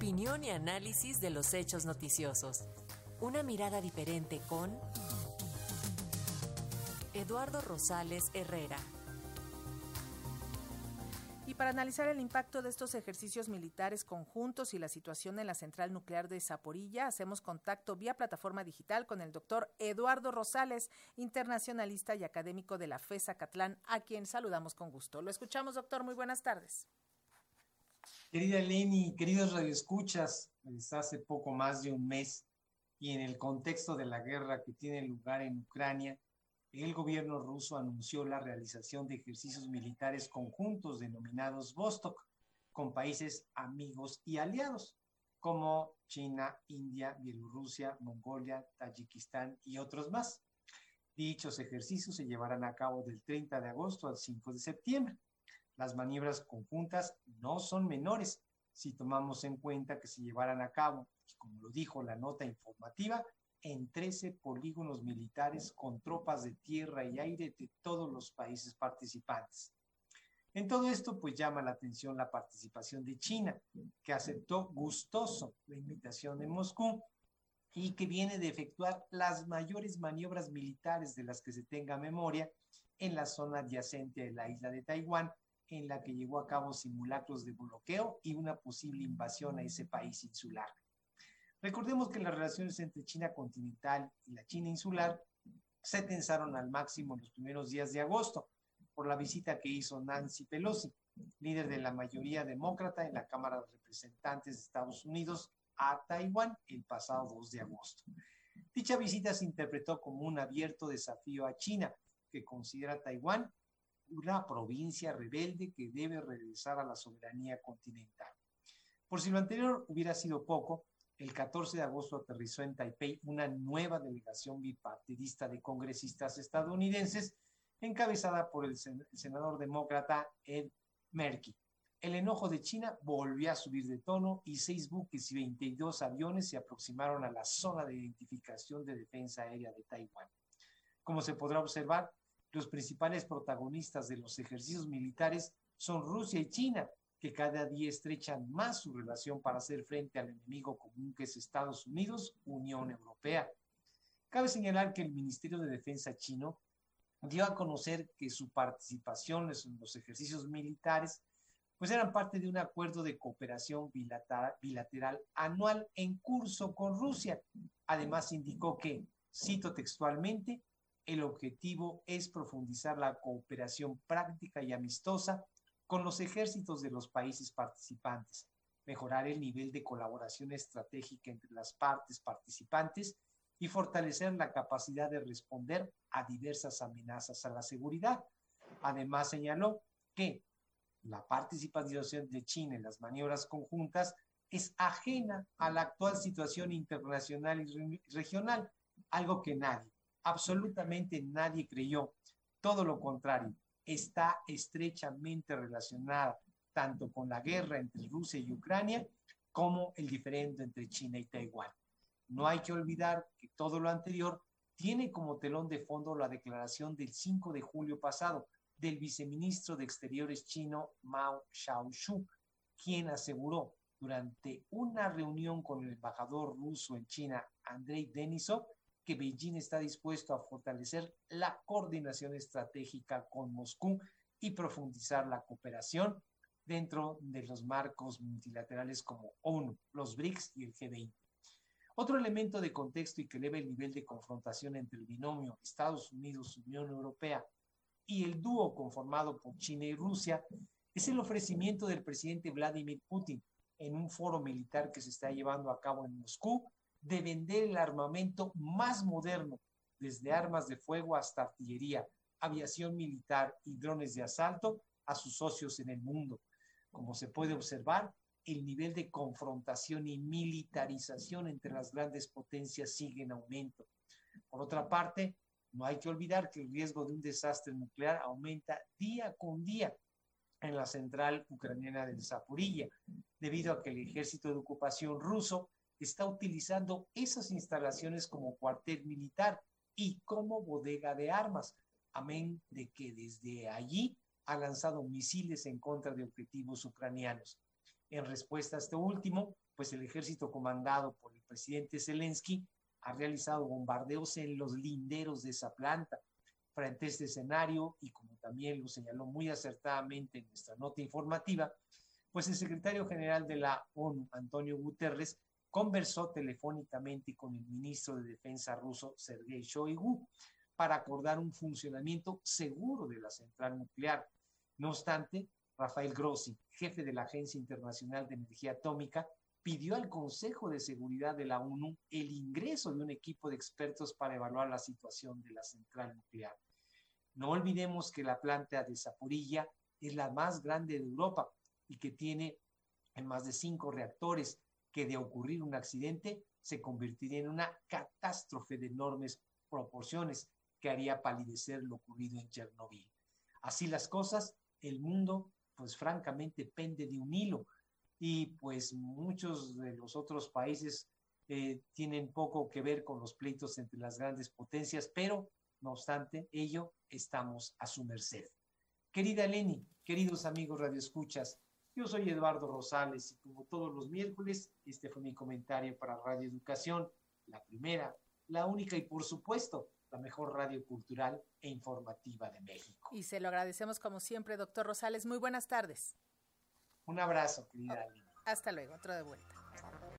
Opinión y análisis de los hechos noticiosos. Una mirada diferente con Eduardo Rosales Herrera. Y para analizar el impacto de estos ejercicios militares conjuntos y la situación en la central nuclear de Zaporilla, hacemos contacto vía plataforma digital con el doctor Eduardo Rosales, internacionalista y académico de la FESA Catlán, a quien saludamos con gusto. Lo escuchamos, doctor. Muy buenas tardes. Querida Leni, queridos radioescuchas, pues hace poco más de un mes y en el contexto de la guerra que tiene lugar en Ucrania, el gobierno ruso anunció la realización de ejercicios militares conjuntos denominados Vostok con países amigos y aliados como China, India, Bielorrusia, Mongolia, Tayikistán y otros más. Dichos ejercicios se llevarán a cabo del 30 de agosto al 5 de septiembre. Las maniobras conjuntas no son menores si tomamos en cuenta que se llevarán a cabo, como lo dijo la nota informativa, en 13 polígonos militares con tropas de tierra y aire de todos los países participantes. En todo esto, pues llama la atención la participación de China, que aceptó gustoso la invitación de Moscú y que viene de efectuar las mayores maniobras militares de las que se tenga memoria en la zona adyacente de la isla de Taiwán, en la que llevó a cabo simulacros de bloqueo y una posible invasión a ese país insular. Recordemos que las relaciones entre China continental y la China insular se tensaron al máximo en los primeros días de agosto por la visita que hizo Nancy Pelosi, líder de la mayoría demócrata en la Cámara de Representantes de Estados Unidos a Taiwán el pasado 2 de agosto. Dicha visita se interpretó como un abierto desafío a China, que considera Taiwán una provincia rebelde que debe regresar a la soberanía continental. Por si lo anterior hubiera sido poco, el 14 de agosto aterrizó en Taipei una nueva delegación bipartidista de congresistas estadounidenses encabezada por el, senador demócrata Ed Merkey. El enojo de China volvió a subir de tono y seis buques y 22 aviones se aproximaron a la zona de identificación de defensa aérea de Taiwán. Como se podrá observar, los principales protagonistas de los ejercicios militares son Rusia y China, que cada día estrechan más su relación para hacer frente al enemigo común que es Estados Unidos, Unión Europea. Cabe señalar que el Ministerio de Defensa chino dio a conocer que su participación en los ejercicios militares pues eran parte de un acuerdo de cooperación bilateral, bilateral anual en curso con Rusia. Además indicó que, cito textualmente, el objetivo es profundizar la cooperación práctica y amistosa con los ejércitos de los países participantes, mejorar el nivel de colaboración estratégica entre las partes participantes y fortalecer la capacidad de responder a diversas amenazas a la seguridad. Además, señaló que la participación de China en las maniobras conjuntas es ajena a la actual situación internacional y regional, algo que nadie, absolutamente nadie creyó. Todo lo contrario, está estrechamente relacionada tanto con la guerra entre Rusia y Ucrania como el diferendo entre China y Taiwán. No hay que olvidar que todo lo anterior tiene como telón de fondo la declaración del 5 de julio pasado del viceministro de Exteriores chino Mao Xiaoshu, quien aseguró durante una reunión con el embajador ruso en China, Andrei Denisov, que Beijing está dispuesto a fortalecer la coordinación estratégica con Moscú y profundizar la cooperación dentro de los marcos multilaterales como ONU, los BRICS y el G20. Otro elemento de contexto y que eleva el nivel de confrontación entre el binomio Estados Unidos-Unión Europea y el dúo conformado por China y Rusia es el ofrecimiento del presidente Vladimir Putin en un foro militar que se está llevando a cabo en Moscú de vender el armamento más moderno, desde armas de fuego hasta artillería, aviación militar y drones de asalto a sus socios en el mundo. Como se puede observar, el nivel de confrontación y militarización entre las grandes potencias sigue en aumento. Por otra parte, no hay que olvidar que el riesgo de un desastre nuclear aumenta día con día en la central ucraniana de Zaporilla, debido a que el ejército de ocupación ruso está utilizando esas instalaciones como cuartel militar y como bodega de armas, amén de que desde allí ha lanzado misiles en contra de objetivos ucranianos. En respuesta a este último, pues el ejército comandado por el presidente Zelensky ha realizado bombardeos en los linderos de esa planta. Frente a este escenario, y como también lo señaló muy acertadamente en nuestra nota informativa, pues el secretario general de la ONU, Antonio Guterres, conversó telefónicamente con el ministro de Defensa ruso, Sergei Shoigu, para acordar un funcionamiento seguro de la central nuclear. No obstante, Rafael Grossi, jefe de la Agencia Internacional de Energía Atómica, pidió al Consejo de Seguridad de la ONU el ingreso de un equipo de expertos para evaluar la situación de la central nuclear. No olvidemos que la planta de Zaporilla es la más grande de Europa y que tiene más de cinco reactores que de ocurrir un accidente se convertiría en una catástrofe de enormes proporciones que haría palidecer lo ocurrido en Chernobyl. Así las cosas, el mundo, pues francamente, pende de un hilo y pues muchos de los otros países eh, tienen poco que ver con los pleitos entre las grandes potencias, pero no obstante ello, estamos a su merced. Querida Leni, queridos amigos radioescuchas, yo soy Eduardo Rosales y como todos los miércoles, este fue mi comentario para Radio Educación, la primera, la única y por supuesto la mejor radio cultural e informativa de México. Y se lo agradecemos como siempre, doctor Rosales. Muy buenas tardes. Un abrazo, querida Hasta luego, otro de vuelta.